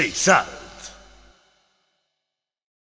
Lizar.